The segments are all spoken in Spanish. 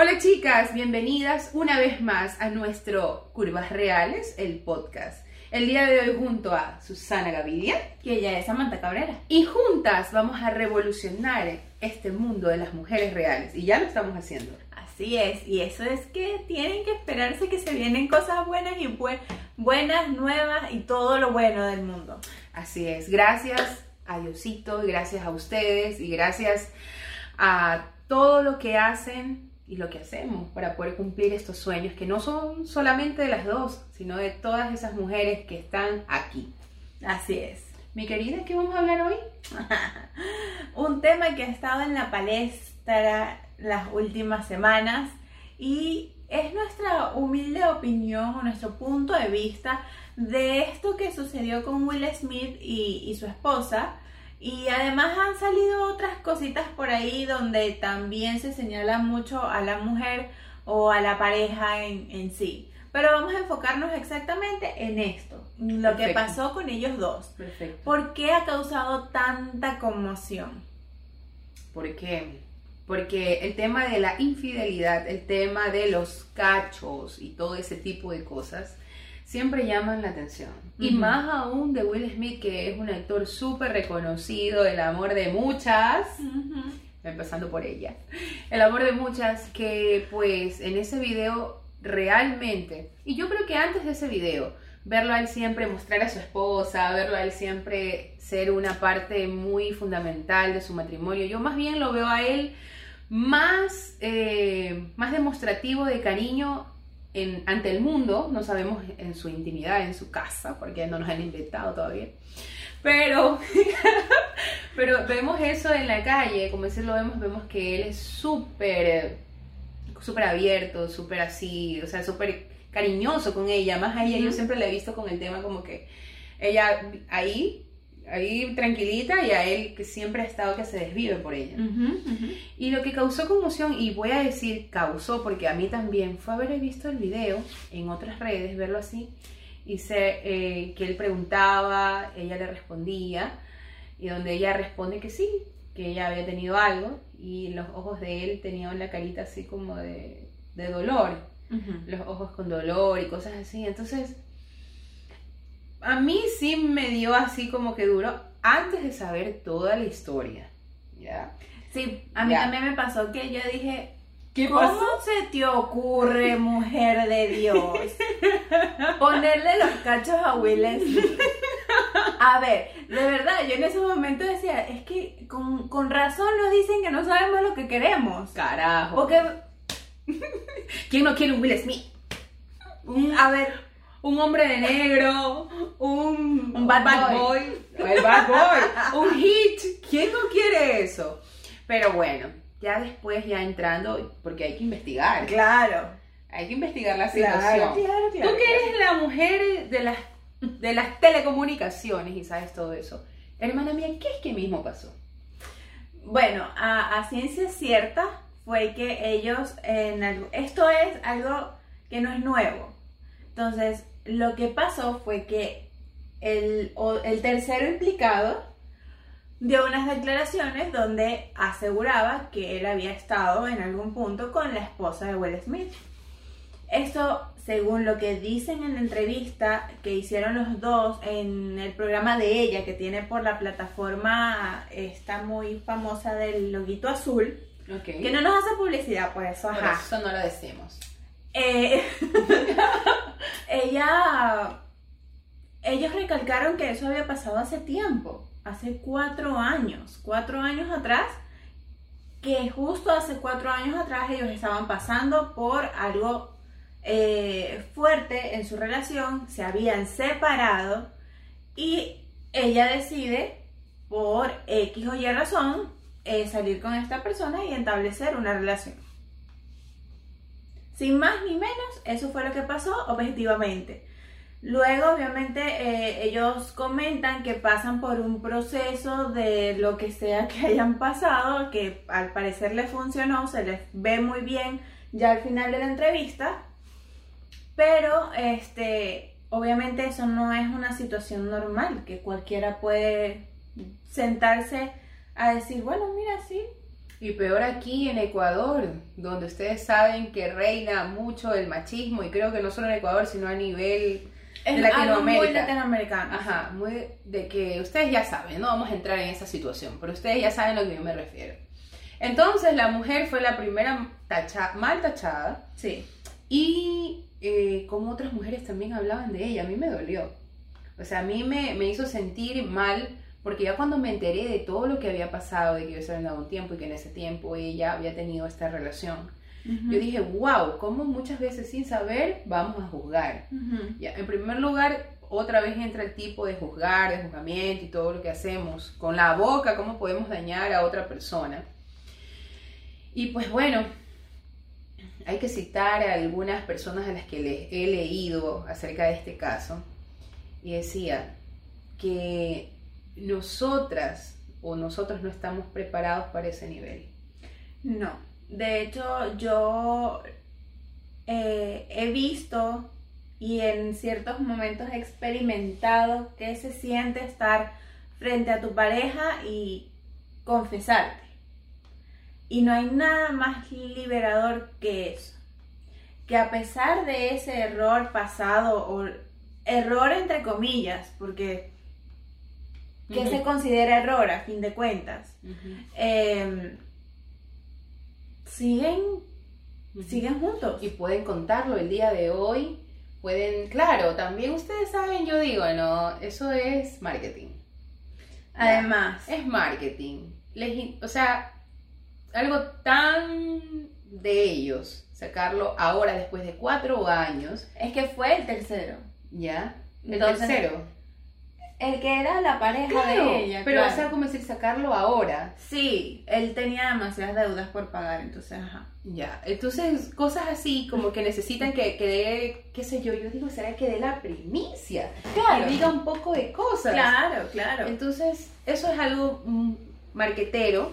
Hola chicas, bienvenidas una vez más a nuestro Curvas Reales, el podcast. El día de hoy junto a Susana Gavidia que ella es Samantha Cabrera. y juntas vamos a revolucionar este mundo de las mujeres reales y ya lo estamos haciendo. Así es, y eso es que tienen que esperarse que se vienen cosas buenas y bue- buenas, nuevas y todo lo bueno del mundo. Así es, gracias a Diosito, gracias a ustedes y gracias a todo lo que hacen y lo que hacemos para poder cumplir estos sueños que no son solamente de las dos, sino de todas esas mujeres que están aquí. Así es. Mi querida, ¿qué vamos a hablar hoy? Un tema que ha estado en la palestra las últimas semanas y es nuestra humilde opinión o nuestro punto de vista de esto que sucedió con Will Smith y, y su esposa. Y además han salido otras cositas por ahí donde también se señala mucho a la mujer o a la pareja en, en sí. Pero vamos a enfocarnos exactamente en esto, lo que pasó con ellos dos. Perfecto. ¿Por qué ha causado tanta conmoción? ¿Por qué? Porque el tema de la infidelidad, el tema de los cachos y todo ese tipo de cosas siempre llaman la atención. Y más aún de Will Smith, que es un actor súper reconocido, el amor de muchas, empezando por ella, el amor de muchas, que pues en ese video realmente, y yo creo que antes de ese video, verlo a él siempre mostrar a su esposa, verlo a él siempre ser una parte muy fundamental de su matrimonio, yo más bien lo veo a él más, eh, más demostrativo de cariño en, ante el mundo, no sabemos en su intimidad, en su casa, porque no nos han inventado todavía. Pero, pero vemos eso en la calle, como decir lo vemos, vemos que él es súper, súper abierto, súper así, o sea, súper cariñoso con ella. Más a ella yo siempre la he visto con el tema como que ella ahí, ahí tranquilita y a él que siempre ha estado que se desvive por ella. Y lo que causó conmoción, y voy a decir causó, porque a mí también, fue haber visto el video en otras redes, verlo así, y sé eh, que él preguntaba, ella le respondía, y donde ella responde que sí, que ella había tenido algo, y los ojos de él tenían la carita así como de, de dolor, los ojos con dolor y cosas así. Entonces, a mí sí me dio así como que duro antes de saber toda la historia. ¿Ya? Sí, a mí Ya. también me pasó que yo dije, ¿Qué ¿cómo pasó? se te ocurre, mujer de Dios, ponerle los cachos a Will Smith? A ver, de verdad, yo en ese momento decía, es que con, con razón nos dicen que no sabemos lo que queremos. Carajo. Porque, ¿Quién no quiere un Will Smith? Un, a ver, un hombre de negro, un, Un bad boy. El bad boy. un hit. ¿Quién no quiere eso? Pero bueno, ya después, ya entrando, porque hay que investigar. claro. Hay que investigar la Claro, situación. claro, claro. Tú que eres la mujer de las, de las telecomunicaciones y sabes todo eso. Hermana mía, ¿qué es que mismo pasó? Bueno, a, a ciencia cierta fue que ellos en algo, esto es algo que no es nuevo. Entonces, lo que pasó fue que el, el tercero implicado dio unas declaraciones donde aseguraba que él había estado en algún punto con la esposa de Will Smith. Esto, según lo que dicen en la entrevista que hicieron los dos en el programa de ella, que tiene por la plataforma esta muy famosa del loguito azul, Ok. que no nos hace publicidad por eso, Por ajá. eso no lo decimos. Eh, ella, ellos recalcaron que eso había pasado hace tiempo, hace cuatro años, cuatro años atrás, que justo hace cuatro años atrás ellos estaban pasando por algo eh, fuerte en su relación, se habían separado y ella decide por X o Y razón eh, salir con esta persona y establecer una relación. Sin más ni menos, eso fue lo que pasó objetivamente. Luego, obviamente, eh, ellos comentan que pasan por un proceso de lo que sea que hayan pasado, que al parecer les funcionó, se les ve muy bien ya al final de la entrevista, pero este, obviamente eso no es una situación normal, que cualquiera puede sentarse a decir, bueno, mira, sí, Y peor aquí en Ecuador, donde ustedes saben que reina mucho el machismo, y creo que no solo en Ecuador, sino a nivel de Es algo muy latinoamericano. Ajá, muy de que ustedes ya saben, no vamos a entrar en esa situación, pero ustedes ya saben a lo que yo me refiero. Entonces la mujer fue la primera tacha, mal tachada Sí. y eh, como otras mujeres también hablaban de ella, a mí me dolió. O sea, a mí me, me hizo sentir mal porque ya cuando me enteré de todo lo que había pasado, de que yo se había dado un tiempo y que en ese tiempo ella había tenido esta relación, yo dije, wow, cómo muchas veces sin saber vamos a juzgar. Ujú. Ya, en primer lugar, otra vez entra el tipo de juzgar, de juzgamiento y todo lo que hacemos con la boca, cómo podemos dañar a otra persona. Y pues bueno, hay que citar a algunas personas a las que le he leído acerca de este caso y decía que nosotras o nosotros no estamos preparados para ese nivel. No, de hecho yo eh, he visto y en ciertos momentos he experimentado que se siente estar frente a tu pareja y confesarte. Y no hay nada más liberador que eso. Que a pesar de ese error pasado o error entre comillas, porque ¿qué se considera error a fin de cuentas? Eh, siguen, siguen juntos. y pueden contarlo el día de hoy. Pueden, claro, también ustedes saben, yo digo, no, eso es marketing. Además, Es marketing. Les o sea, algo tan de ellos, sacarlo ahora después de cuatro años, es que fue el tercero. ¿ya? El Entonces, tercero. El que era la pareja Claro, de ella. pero claro. o sea, como decir, sacarlo ahora. Sí, él tenía demasiadas deudas por pagar, entonces, ajá. Ya, entonces cosas así como que necesitan que, que dé, qué sé yo, yo digo, ¿será que dé la primicia? Claro. Que diga un poco de cosas. Claro, claro. Entonces, eso es algo mm, marquetero,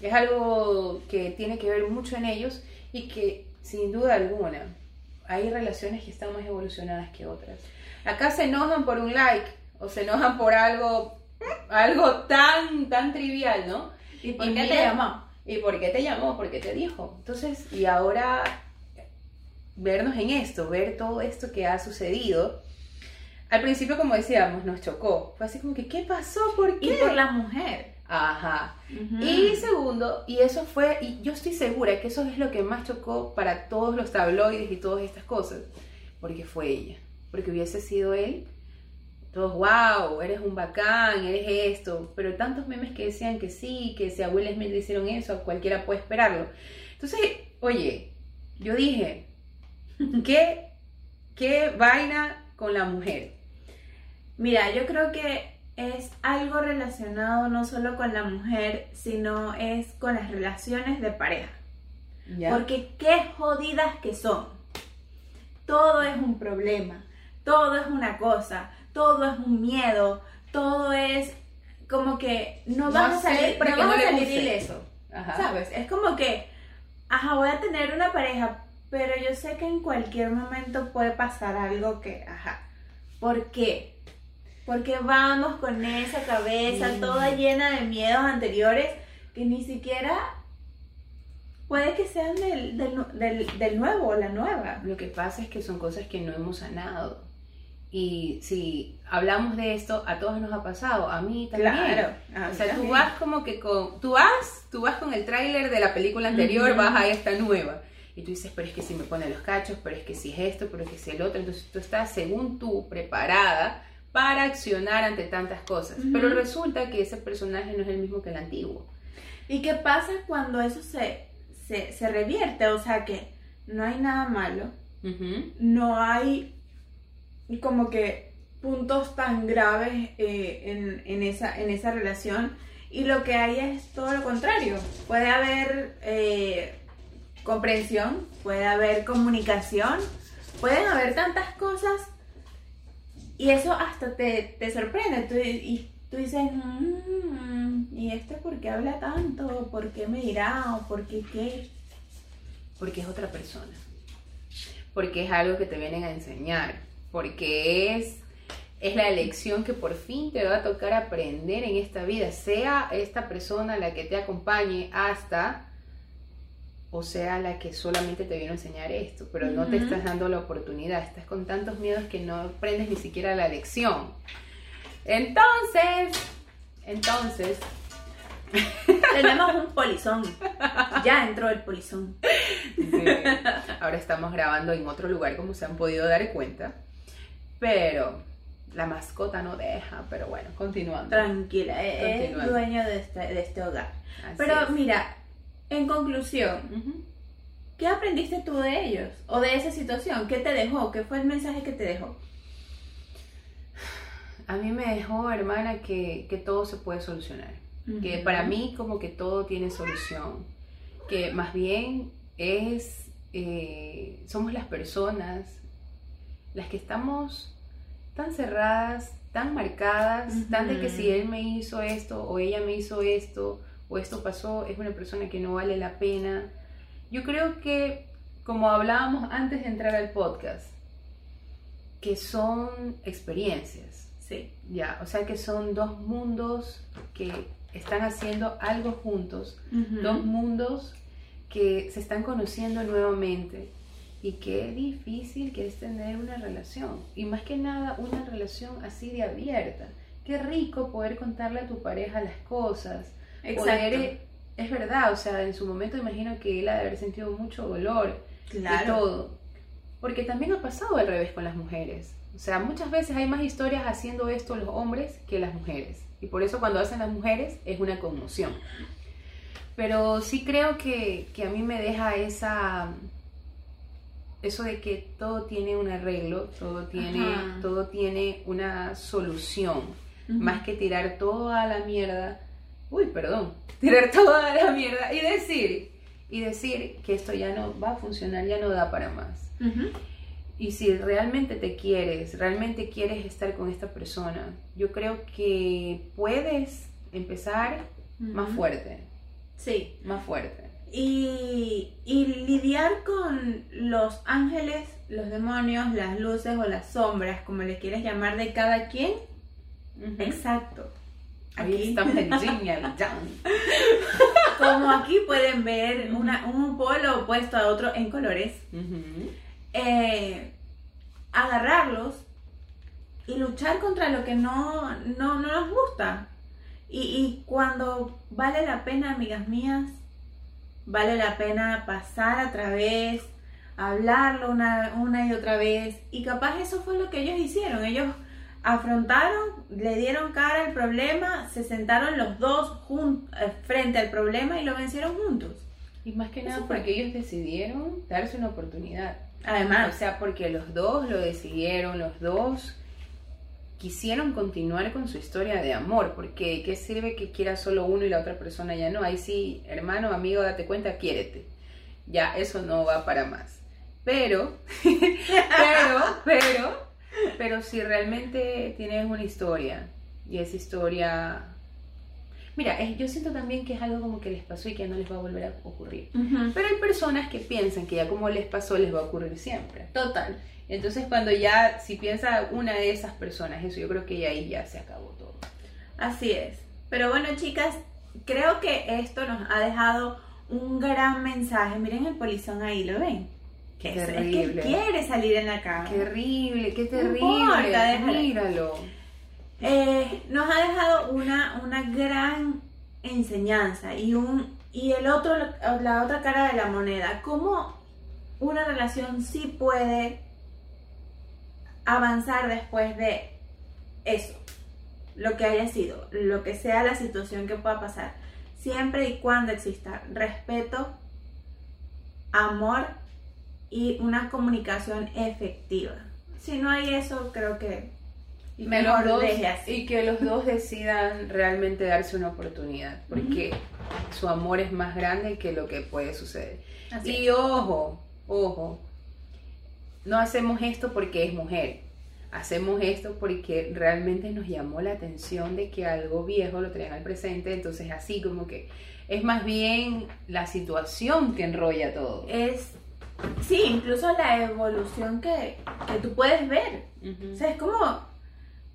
es algo que tiene que ver mucho en ellos y que sin duda alguna hay relaciones que están más evolucionadas que otras. Acá se enojan por un like o se enojan por algo algo tan tan trivial, ¿no? ¿Y por y qué te mira- llamó? ¿Y por qué te llamó? ¿Por qué te dijo? Entonces, y ahora vernos en esto, ver todo esto que ha sucedido. Al principio, como decíamos, nos chocó. Fue así como que, ¿qué pasó? ¿Por Y qué? por la mujer. Ajá. Ujú. Y segundo, y eso fue, y yo estoy segura que eso es lo que más chocó para todos los tabloides y todas estas cosas, porque fue ella. Porque hubiese sido él, todos, wow, eres un bacán, eres esto, pero tantos memes que decían que sí, que si a Will Smith le hicieron eso, cualquiera puede esperarlo. Entonces, oye, yo dije, ¿qué, qué vaina con la mujer? Mira, yo creo que es algo relacionado no solo con la mujer, sino es con las relaciones de pareja. ¿Ya? Porque qué jodidas que son. Todo es un problema, todo es una cosa, todo es un miedo, todo es como que no, No vas a salir, no vas no a salir ileso. Ajá. ¿Sabes? Es como que, ajá, voy a tener una pareja, pero yo sé que en cualquier momento puede pasar algo que, ajá, ¿por qué? Porque vamos con esa cabeza Mm. toda llena de miedos anteriores que ni siquiera puede que sean del, del, del nuevo o la nueva. Lo que pasa es que son cosas que no hemos sanado. Y si hablamos de esto, a todos nos ha pasado, a mí también. Ah, O sea, tú vas como que con... Tú vas, tú vas con el tráiler de la película anterior, vas a esta nueva. Y tú dices, pero es que si me pone los cachos, pero es que si es esto, pero es que si el otro. Entonces tú estás, según tú, preparada para accionar ante tantas cosas. Pero resulta que ese personaje no es el mismo que el antiguo. ¿Y qué pasa cuando eso se, se, se revierte? O sea, que no hay nada malo, no hay como que puntos tan graves eh, en, esa, en esa relación y lo que hay es todo lo contrario. Puede haber eh, comprensión, puede haber comunicación, pueden haber tantas cosas y eso hasta te, te sorprende. Tú, y tú dices, "Mm, ¿y este por qué habla tanto? ¿Por qué me dirá? ¿O por qué qué? Porque es otra persona. Porque es algo que te vienen a enseñar. Porque es es la elección que por fin te va a tocar aprender en esta vida, sea esta persona la que te acompañe hasta o sea la que solamente te vino a enseñar esto, pero no te estás dando la oportunidad, estás con tantos miedos que no aprendes ni siquiera la lección. Entonces, entonces, tenemos un polizón. Ya entró el polizón. Ahora estamos grabando en otro lugar, como se han podido dar cuenta. Pero la mascota no deja, pero bueno, continuando. Tranquila, es dueño de este, de este hogar. pero mira, en conclusión, ¿qué aprendiste tú de ellos? ¿O de esa situación? ¿Qué te dejó? ¿Qué fue el mensaje que te dejó? A mí me dejó, hermana, que, que todo se puede solucionar. Que para mí como que todo tiene solución. Que más bien es, eh, somos las personas las que estamos tan cerradas, tan marcadas, tan de que si él me hizo esto o ella me hizo esto o esto pasó, es una persona que no vale la pena. Yo creo que, como hablábamos antes de entrar al podcast, que son experiencias. Sí. Ya, o sea que son dos mundos que están haciendo algo juntos, dos mundos que se están conociendo nuevamente y qué difícil que es tener una relación. Y más que nada, una relación así de abierta. Qué rico poder contarle a tu pareja las cosas. Exacto. es verdad, o sea, en su momento imagino que él ha de haber sentido mucho dolor claro. y todo. Porque también ha pasado al revés con las mujeres. O sea, muchas veces hay más historias haciendo esto los hombres que las mujeres. Y por eso cuando hacen las mujeres es una conmoción. Pero sí creo que, que a mí me deja esa eso de que todo tiene un arreglo, todo tiene, todo tiene una solución, más que tirar toda la mierda, uy, perdón, tirar toda la mierda y decir, y decir que esto ya no va a funcionar, ya no da para más. Y si realmente te quieres, realmente quieres estar con esta persona, yo creo que puedes empezar más fuerte. Sí. Más fuerte y, lidiar con los ángeles, los demonios, las luces o las sombras, como le quieres llamar, de cada quien. Exacto. Aquí estamos en Como aquí pueden ver un polo opuesto a otro en colores. Eh, agarrarlos y luchar contra lo que no, no, nos gusta. Y, y cuando vale la pena, amigas mías, vale la pena pasar a través, hablarlo una, una y otra vez. Y capaz eso fue lo que ellos hicieron. Ellos afrontaron, le dieron cara al problema, se sentaron los dos eh, frente al problema y lo vencieron juntos. Y más que nada porque ellos decidieron darse una oportunidad. Además. O sea, porque los dos lo decidieron, los dos quisieron continuar con su historia de amor, porque ¿qué sirve que quiera solo uno y la otra persona ya no? Ahí sí, hermano, amigo, date cuenta, quiérete. Ya, eso no va para más. Pero, pero, pero, pero si realmente tienes una historia y esa historia... Mira, yo siento también que es algo como que les pasó y que no les va a volver a ocurrir. Pero hay personas que piensan que ya como les pasó les va a ocurrir siempre. Total. Entonces cuando ya, si piensa una de esas personas, eso yo creo que ahí ya se acabó todo. Así es. Pero bueno, chicas, creo que esto nos ha dejado un gran mensaje. Miren el polizón ahí, ¿lo ven? Qué terrible. que quiere salir en la cama. Qué terrible, qué terrible. míralo. Eh, nos ha dejado una, una gran enseñanza y un y el otro la otra cara de la moneda. Cómo una relación sí puede avanzar después de eso, lo que haya sido, lo que sea la situación que pueda pasar, siempre y cuando exista respeto, amor y una comunicación efectiva. Si no hay eso, creo que mejor los y que los dos decidan realmente darse una oportunidad, porque su amor es más grande que lo que puede suceder. y ojo, ojo, no hacemos esto porque es mujer. Hacemos esto porque realmente nos llamó la atención de que algo viejo lo traen al presente, entonces así como que es más bien la situación que enrolla todo. Es, sí, incluso la evolución que, tú puedes ver. O sea, es como,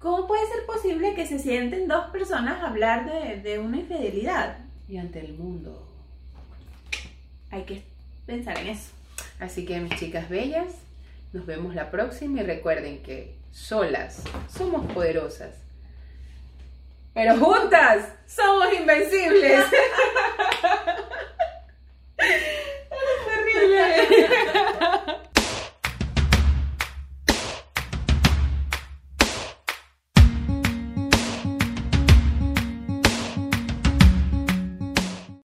¿cómo puede ser posible que se sienten dos personas a hablar de, de una infidelidad? Y ante el mundo. Hay que pensar en eso. Así que mis chicas bellas, nos vemos la próxima y recuerden que solas somos poderosas. Pero juntas somos invencibles.